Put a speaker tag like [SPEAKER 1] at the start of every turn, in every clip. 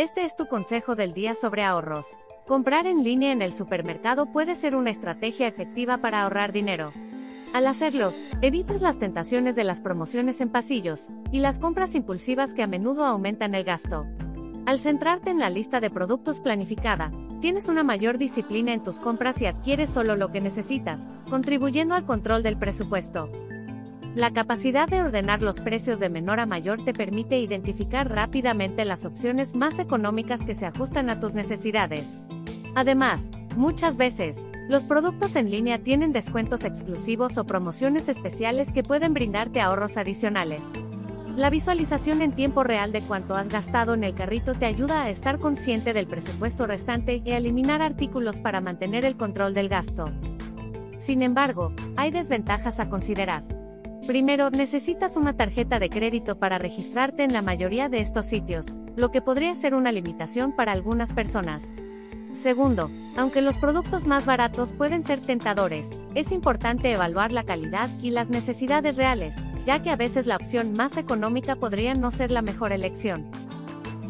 [SPEAKER 1] Este es tu consejo del día sobre ahorros. Comprar en línea en el supermercado puede ser una estrategia efectiva para ahorrar dinero. Al hacerlo, evitas las tentaciones de las promociones en pasillos y las compras impulsivas que a menudo aumentan el gasto. Al centrarte en la lista de productos planificada, tienes una mayor disciplina en tus compras y adquieres solo lo que necesitas, contribuyendo al control del presupuesto. La capacidad de ordenar los precios de menor a mayor te permite identificar rápidamente las opciones más económicas que se ajustan a tus necesidades. Además, muchas veces, los productos en línea tienen descuentos exclusivos o promociones especiales que pueden brindarte ahorros adicionales. La visualización en tiempo real de cuánto has gastado en el carrito te ayuda a estar consciente del presupuesto restante y a eliminar artículos para mantener el control del gasto. Sin embargo, hay desventajas a considerar. Primero, necesitas una tarjeta de crédito para registrarte en la mayoría de estos sitios, lo que podría ser una limitación para algunas personas. Segundo, aunque los productos más baratos pueden ser tentadores, es importante evaluar la calidad y las necesidades reales, ya que a veces la opción más económica podría no ser la mejor elección.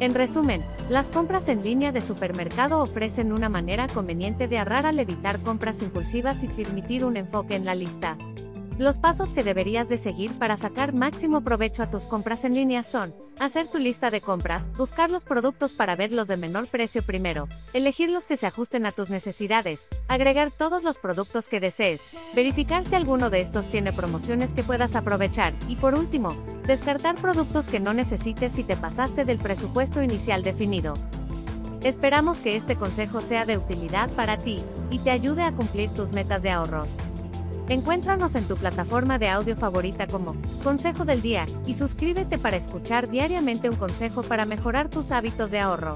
[SPEAKER 1] En resumen, las compras en línea de supermercado ofrecen una manera conveniente de ahorrar al evitar compras impulsivas y permitir un enfoque en la lista. Los pasos que deberías de seguir para sacar máximo provecho a tus compras en línea son, hacer tu lista de compras, buscar los productos para ver los de menor precio primero, elegir los que se ajusten a tus necesidades, agregar todos los productos que desees, verificar si alguno de estos tiene promociones que puedas aprovechar y por último, descartar productos que no necesites si te pasaste del presupuesto inicial definido. Esperamos que este consejo sea de utilidad para ti y te ayude a cumplir tus metas de ahorros. Encuéntranos en tu plataforma de audio favorita como Consejo del Día y suscríbete para escuchar diariamente un consejo para mejorar tus hábitos de ahorro.